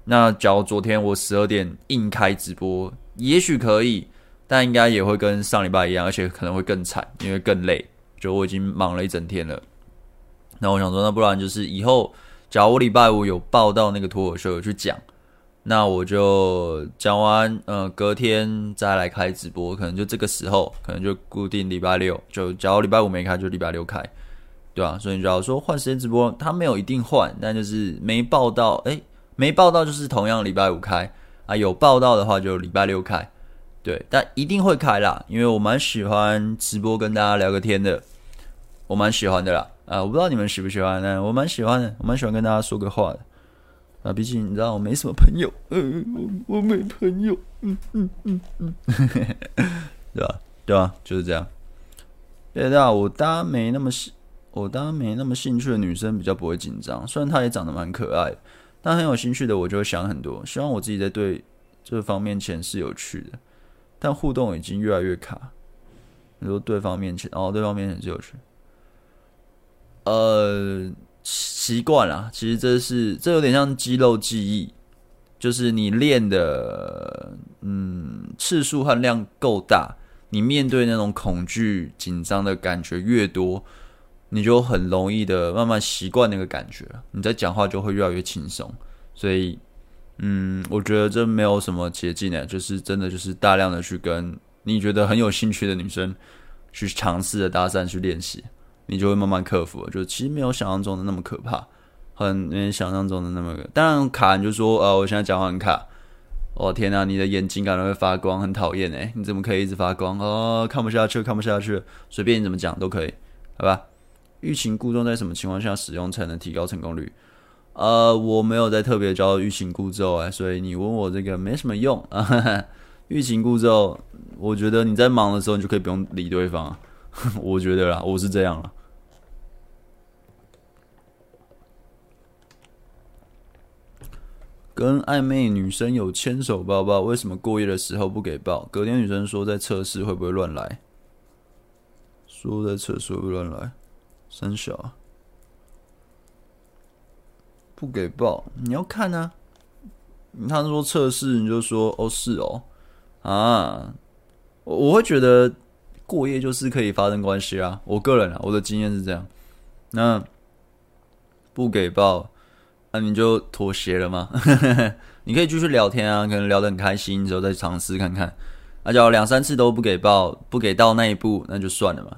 那假如昨天我十二点硬开直播，也许可以，但应该也会跟上礼拜一样，而且可能会更惨，因为更累。就我已经忙了一整天了。那我想说，那不然就是以后，假如我礼拜五有报到那个脱口秀有去讲，那我就讲完，呃，隔天再来开直播，可能就这个时候，可能就固定礼拜六，就假如礼拜五没开，就礼拜六开。对啊，所以你只要说换时间直播，他没有一定换，但就是没报到，诶，没报到就是同样礼拜五开啊，有报到的话就礼拜六开，对，但一定会开啦，因为我蛮喜欢直播跟大家聊个天的，我蛮喜欢的啦，啊，我不知道你们喜不喜欢呢，我蛮喜欢的，我蛮喜欢跟大家说个话的，啊，毕竟你知道我没什么朋友，嗯、呃，我我没朋友，嗯嗯嗯嗯，对吧？对吧？就是这样，对啊，我大家没那么喜。我当然没那么兴趣的女生比较不会紧张，虽然她也长得蛮可爱，但很有兴趣的我就会想很多，希望我自己在对这方面前是有趣的，但互动已经越来越卡。你说对方面前哦，对方面前就是，呃，习惯了。其实这是这有点像肌肉记忆，就是你练的嗯次数和量够大，你面对那种恐惧紧张的感觉越多。你就很容易的慢慢习惯那个感觉，你在讲话就会越来越轻松。所以，嗯，我觉得这没有什么捷径呢，就是真的就是大量的去跟你觉得很有兴趣的女生去尝试的搭讪去练习，你就会慢慢克服。就其实没有想象中的那么可怕，很没想象中的那么。当然卡，你就说，呃，我现在讲话很卡。哦天哪，你的眼睛感觉会发光，很讨厌哎，你怎么可以一直发光？哦，看不下去，看不下去，随便你怎么讲都可以，好吧？欲擒故纵在什么情况下使用才能提高成功率？呃，我没有在特别教欲擒故纵哎，所以你问我这个没什么用啊。欲擒故纵，我觉得你在忙的时候你就可以不用理对方，我觉得啦，我是这样啦。跟暧昧女生有牵手抱抱，为什么过夜的时候不给抱？隔天女生说在测试会不会乱来，说在测试会不会乱来。三小不给报，你要看呢、啊。他说测试，你就说哦是哦啊。我我会觉得过夜就是可以发生关系啊。我个人啊，我的经验是这样。那不给报，那、你就妥协了吗？你可以继续聊天啊，可能聊得很开心之后再尝试看看。那假如两三次都不给报，不给到那一步，那就算了嘛。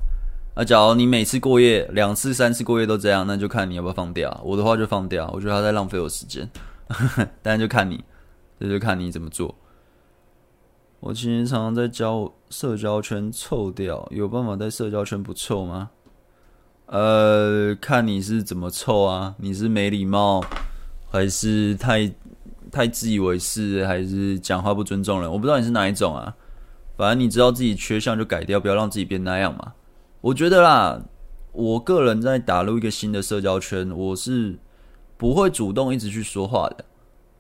那假如你每次过夜两次、三次过夜都这样，那就看你要不要放掉。我的话就放掉，我觉得他在浪费我时间。当然就看你，这就看你怎么做。我其实常常在交社交圈臭掉，有办法在社交圈不臭吗？呃，看你是怎么臭啊？你是没礼貌，还是太太自以为是，还是讲话不尊重人？我不知道你是哪一种啊。反正你知道自己缺项就改掉，不要让自己变那样嘛。我觉得啦，我个人在打入一个新的社交圈，我是不会主动一直去说话的，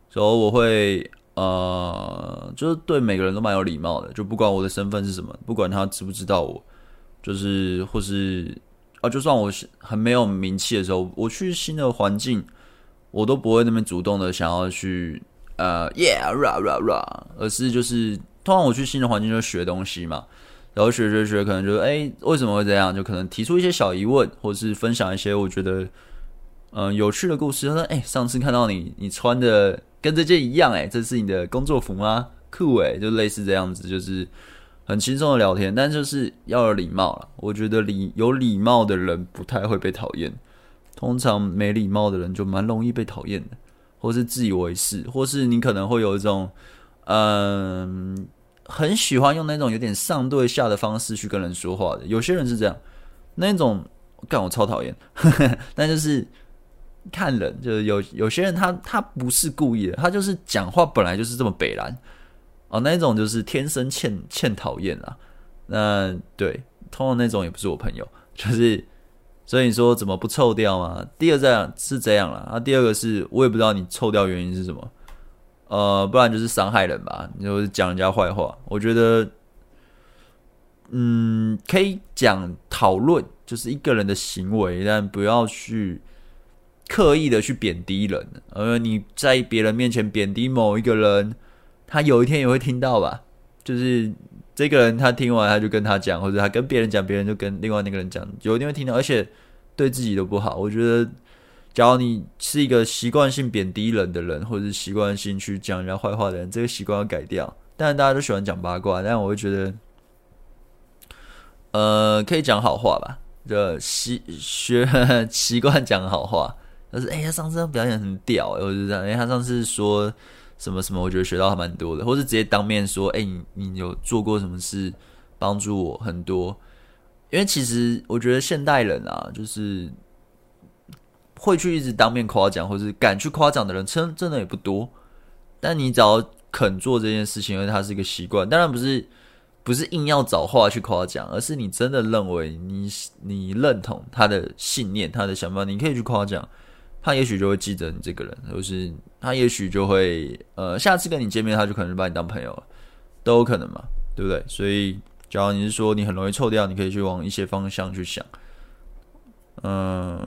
所以我会呃，就是对每个人都蛮有礼貌的，就不管我的身份是什么，不管他知不知道我，就是或是啊，就算我很没有名气的时候，我去新的环境，我都不会那么主动的想要去呃，yeah，ra ra ra，而是就是通常我去新的环境就学东西嘛，然后学学学，可能就哎、为什么会这样，就可能提出一些小疑问，或是分享一些我觉得。嗯，有趣的故事。他说：“哎、上次看到你，你穿的跟这件一样，哎，这是你的工作服吗？酷哎，就类似这样子，就是很轻松的聊天，但就是要有礼貌了。我觉得礼有礼貌的人不太会被讨厌，通常没礼貌的人就蛮容易被讨厌的，或是自以为是，或是你可能会有一种，嗯，很喜欢用那种有点上对下的方式去跟人说话的。有些人是这样，那种干我超讨厌，但就是。”看人就是有有些人他他不是故意的，他就是讲话本来就是这么北烂哦，那种就是天生欠欠讨厌啊。那对，通常那种也不是我朋友，就是所以你说怎么不臭掉吗？第二这样是这样了啊，第二个是我也不知道你臭掉原因是什么，呃，不然就是伤害人吧，就是讲人家坏话。我觉得，嗯，可以讲讨论就是一个人的行为，但不要去。刻意的去贬低人，而你在别人面前贬低某一个人，他有一天也会听到吧？就是这个人他听完他就跟他讲，或者他跟别人讲，别人就跟另外那个人讲，有一天会听到，而且对自己都不好。我觉得，假如你是一个习惯性贬低人的人，或者是习惯性去讲人家坏话的人，这个习惯要改掉。当然大家都喜欢讲八卦，但我会觉得，呃，可以讲好话吧，就习学习惯讲好话。但是，哎、欸，他上次表演很屌，欸，或者这样。哎、他上次说什么什么，我觉得学到还蛮多的。或是直接当面说，哎、你你有做过什么事帮助我很多？因为其实我觉得现代人啊，就是会去一直当面夸奖，或是敢去夸奖的人，真真的也不多。但你只要肯做这件事情，因为它是一个习惯。当然不是不是硬要找话去夸奖，而是你真的认为你你认同他的信念、他的想法，你可以去夸奖。他也许就会记得你这个人，就是他也许就会呃，下次跟你见面，他就可能把你当朋友了，都有可能嘛，对不对？所以，假如你是说你很容易臭掉，你可以去往一些方向去想，嗯，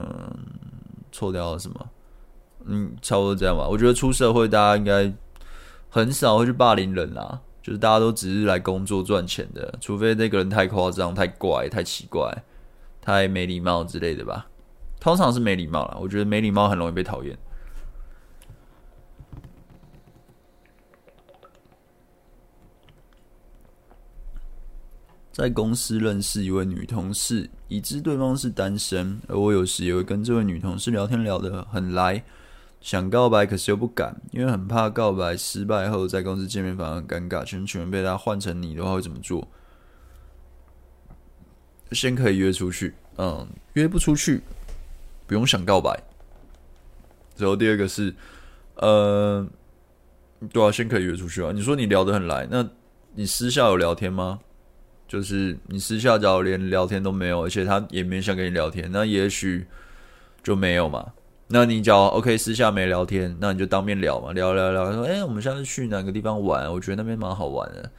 错掉了什么？嗯，差不多这样吧。我觉得出社会，大家应该很少会去霸凌人啦，就是大家都只是来工作赚钱的，除非那个人太夸张、太怪、太奇怪、太没礼貌之类的吧。通常是没礼貌啦，我觉得没礼貌很容易被讨厌。在公司认识一位女同事，已知对方是单身，而我有时也会跟这位女同事聊天聊得很来，想告白可是又不敢，因为很怕告白失败后在公司见面反而很尴尬。请请问被他换成你的话会怎么做？先可以约出去，嗯，约不出去。不用想告白，然后第二个是，呃，对啊，先可以约出去啊。你说你聊得很来，那你私下有聊天吗？就是你私下假如连聊天都没有，而且他也没想跟你聊天，那也许就没有嘛。那你找 OK，私下没聊天，那你就当面聊嘛，聊聊聊，说，哎，我们下次去哪个地方玩？我觉得那边蛮好玩的。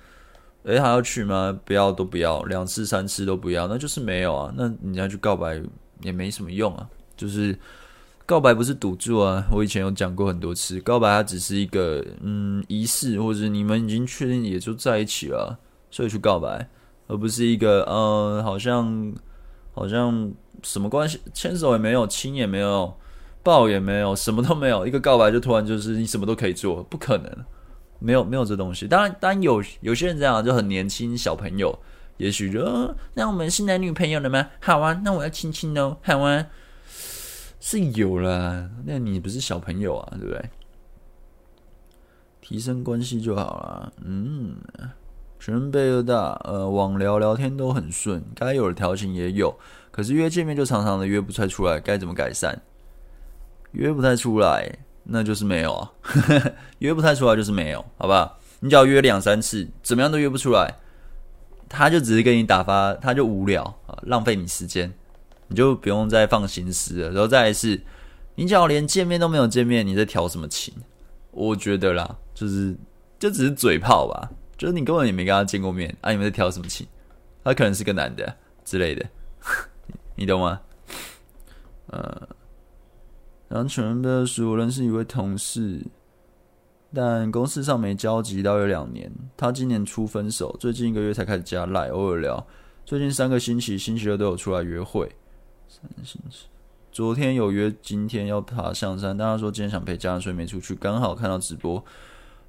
哎，还要去吗？不要，都不要，两次三次都不要，那就是没有啊。那你要去告白也没什么用啊。就是告白不是赌注啊！我以前有讲过很多次，告白它只是一个嗯仪式，或者你们已经确定也就在一起了，所以去告白，而不是一个呃好像好像什么关系，牵手也没有，亲也没有，抱也没有，什么都没有，一个告白就突然就是你什么都可以做，不可能，没有没有这东西。当然，当然有有些人这样就很年轻小朋友，也许就、那我们是男女朋友了吗？好啊，那我要亲亲哦，好啊。是有啦，那你不是小朋友啊，对不对？提升关系就好了。嗯，全贝二大，呃，网聊聊天都很顺，该有的调情也有，可是约见面就常常的约不太出来，该怎么改善？约不太出来，那就是没有啊。约不太出来就是没有，好吧？你只要约两三次，怎么样都约不出来，他就只是跟你打发，他就无聊啊，浪费你时间。你就不用再放心思了，然后再来是，你只要连见面都没有见面，你在调什么情？我觉得啦，就是就只是嘴炮吧，就是你根本也没跟他见过面啊，你们在调什么情？他可能是个男的之类的，你懂吗？呃，然后全人的是我认识一位同事，但公司上没交集，大约两年。他今年初分手，最近一个月才开始加赖，偶尔聊。最近三个星期，星期六都有出来约会。三星期，昨天有约，今天要爬象山，但他说今天想陪家人，所以没出去。刚好看到直播。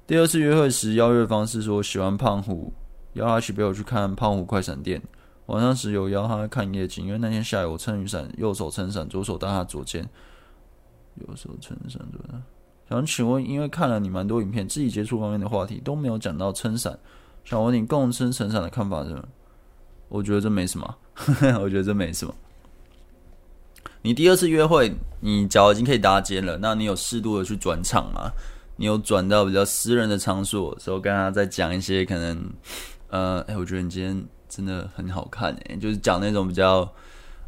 第二次约会时，邀约方式说喜欢胖虎，邀他去陪我去看胖虎快闪店。晚上时有邀他看夜景，因为那天下雨，我撑雨伞，右手撑伞，左手搭他左肩。右手撑伞，左手。想请问，因为看了你蛮多影片，自己接触方面的话题都没有讲到撑伞，想问你共撑撑伞的看法是什么？我觉得这没什么，我觉得这没什么。你第二次约会，你脚已经可以搭肩了，那你有适度的去转场吗？你有转到比较私人的场所，时候跟他再讲一些可能，呃，哎，我觉得你今天真的很好看，就是讲那种比较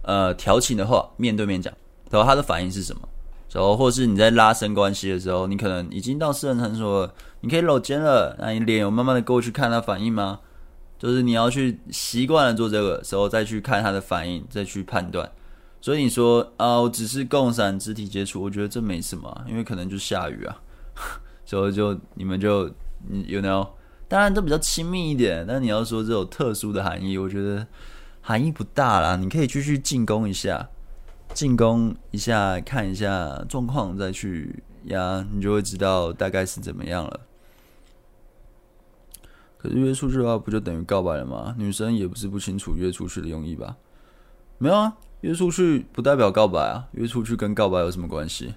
呃调情的话，面对面讲，然后他的反应是什么？然后或是你在拉伸关系的时候，你可能已经到私人场所了，你可以搂肩了，那你脸有慢慢的过去看他反应吗？就是你要去习惯了做这个时候，再去看他的反应，再去判断。所以你说啊，我只是共闪肢体接触，我觉得这没什么，因为可能就下雨啊。所以就你们就，you know，当然都比较亲密一点。但你要说这种特殊的含义，我觉得含义不大啦。你可以继续进攻一下，进攻一下，看一下状况再去呀，你就会知道大概是怎么样了。可是约出去的话，不就等于告白了吗？女生也不是不清楚约出去的用意吧？没有啊，约出去不代表告白啊，约出去跟告白有什么关系？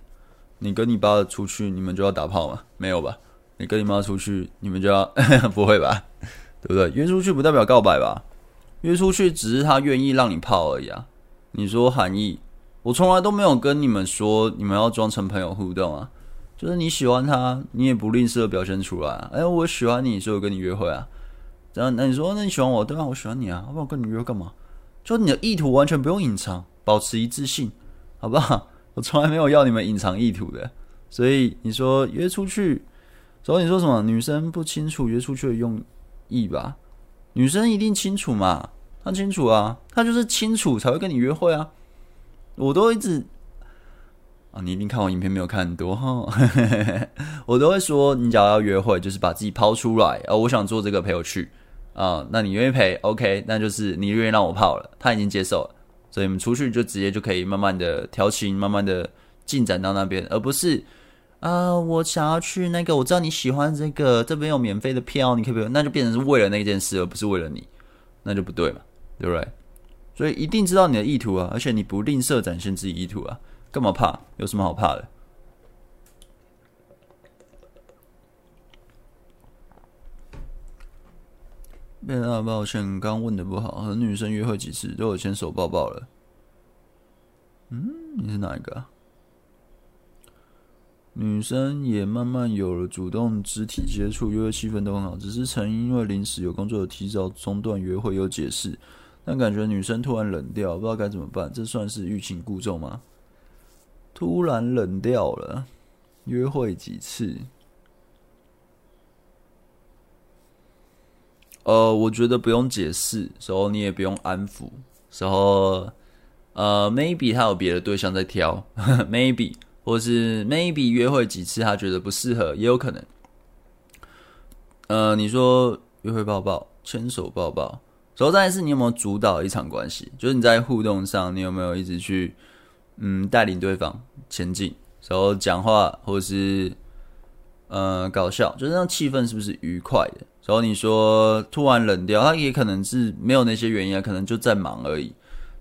你跟你爸出去，你们就要打炮吗？没有吧？你跟你妈出去，你们就要 不会吧？对不对？约出去不代表告白吧？约出去只是他愿意让你泡而已啊。你说含义，我从来都没有跟你们说你们要装成朋友互动啊。就是你喜欢他，你也不吝啬表现出来啊。哎，我喜欢你，所以我跟你约会啊。这样，那你说，那你喜欢我，对吧？我喜欢你啊，要不然我跟你约干嘛？就你的意图完全不用隐藏，保持一致性，好不好？我从来没有要你们隐藏意图的，所以你说约出去，所以你说什么？女生不清楚约出去的用意吧？女生一定清楚嘛？她清楚啊，她就是清楚才会跟你约会啊。我都一直啊，你一定看我影片没有看很多哈，我都会说，你只要要约会，就是把自己抛出来，哦，我想做这个，陪我去啊，那你愿意陪？OK，那就是你愿意让我泡了，他已经接受了。所以你们出去就直接就可以慢慢的调情，慢慢的进展到那边，而不是啊、我想要去那个，我知道你喜欢这个，这边有免费的票，你可不可以？那就变成是为了那件事，而不是为了你，那就不对嘛，对不对？所以一定知道你的意图啊，而且你不吝啬展现自己意图啊，干嘛怕？有什么好怕的？变大抱歉，刚问的不好。和女生约会几次都有牵手抱抱了。嗯，你是哪一个？女生也慢慢有了主动肢体接触，约会气氛都很好。只是曾因为临时有工作，提早中断约会，有解释，但感觉女生突然冷掉，不知道该怎么办。这算是欲擒故纵吗？突然冷掉了，约会几次？呃，我觉得不用解释，时候你也不用安抚，时候呃，maybe 他有别的对象在挑，maybe 或是 maybe 约会几次他觉得不适合，也有可能。呃，你说约会抱抱、牵手抱抱，时候再是你有没有主导一场关系？就是你在互动上，你有没有一直去嗯带领对方前进？时候讲话或是呃搞笑，就是让气氛是不是愉快的？然后你说突然冷掉，他也可能是没有那些原因啊，可能就在忙而已。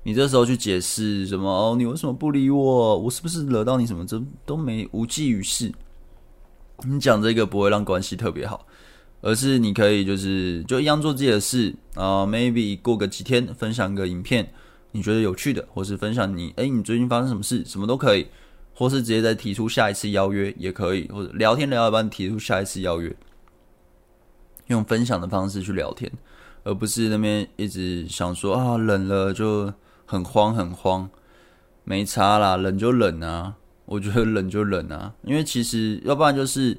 你这时候去解释什么？哦，你为什么不理我？我是不是惹到你什么？这都没无济于事。你讲这个不会让关系特别好，而是你可以就是就一样做自己的事啊。Maybe 过个几天分享个影片，你觉得有趣的，或是分享你诶，你最近发生什么事，什么都可以，或是直接再提出下一次邀约也可以，或者聊天聊一半提出下一次邀约。用分享的方式去聊天，而不是那边一直想说啊，冷了就很慌很慌，没差啦，冷就冷啊，我觉得冷就冷啊，因为其实要不然就是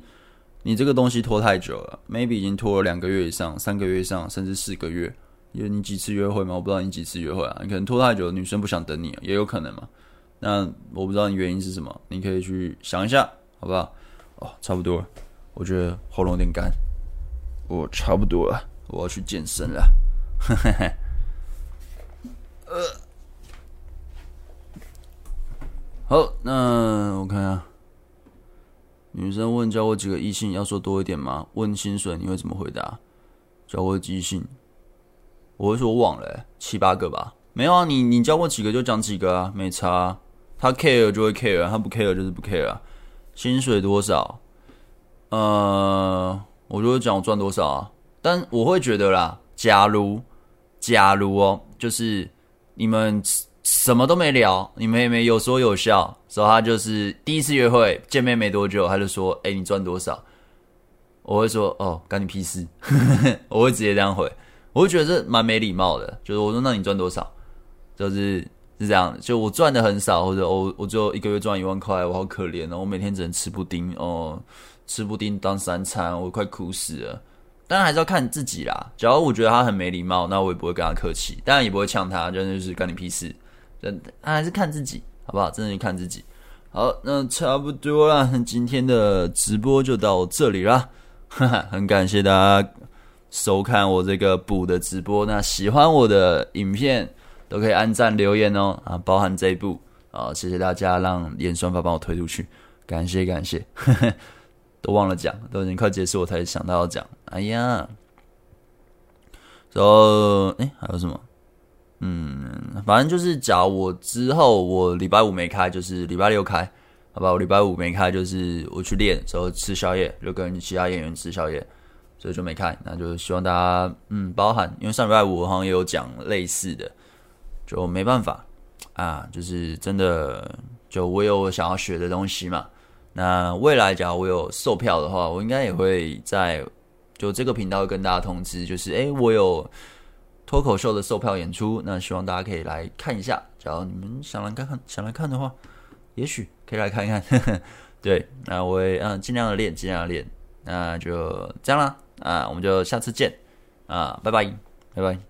你这个东西拖太久了，maybe 已经拖了两个月以上、三个月以上，甚至四个月。因为你几次约会吗？我不知道你几次约会啊。你可能拖太久，女生不想等你，也有可能嘛。那我不知道你原因是什么，你可以去想一下，好不好？哦，差不多了，我觉得喉咙有点干，我差不多了，我要去健身了。嘿嘿嘿。呃，好，那我看下。女生问教过几个异性，要说多一点吗？问薪水你会怎么回答？教过几性？我会说我忘了、七八个吧。没有啊，你你教过几个就讲几个啊，没差、啊。他 care 就会 care，他不 care 就是不 care 啊。薪水多少？呃，我就会讲我赚多少啊。但我会觉得啦，假如假如哦，就是你们。什么都没聊，你们也没有说有笑，所以他就是第一次约会见面没多久，他就说：“哎、你赚多少？”我会说：“哦，干你屁事。”我会直接这样回，我会觉得这蛮没礼貌的。就是我说：“那你赚多少？”就是是这样，就我赚的很少，或者我我就一个月赚一万块，我好可怜哦，我每天只能吃布丁哦，吃布丁当三餐，我快哭死了。当然还是要看自己啦。假如我觉得他很没礼貌，那我也不会跟他客气，当然也不会呛他，真的就是干你屁事。真的，还是看自己，好不好？真的看自己。好，那差不多了，今天的直播就到这里啦。哈哈，很感谢大家收看我这个补的直播。那喜欢我的影片，都可以按赞留言哦。啊，包含这一部啊，谢谢大家让演算法帮我推出去，感谢感谢。呵呵，都忘了讲，都已经快结束，我才想到要讲。哎呀，然后哎，还有什么？嗯，反正就是，假如我之后我礼拜五没开，就是礼拜六开，好吧？我礼拜五没开，就是我去练，之后吃宵夜，就跟其他演员吃宵夜，所以就没开。那就希望大家嗯包含，因为上礼拜五我好像也有讲类似的，就没办法啊，就是真的，就我有我想要学的东西嘛。那未来假如我有售票的话，我应该也会在就这个频道跟大家通知，就是诶，我有。脱口秀的售票演出，那希望大家可以来看一下。假如你们想来看看，想来看的话，也许可以来看一看。呵 呵对，那我会嗯尽量的练，尽量的练。那就这样啦，啊，我们就下次见啊，拜拜，拜拜。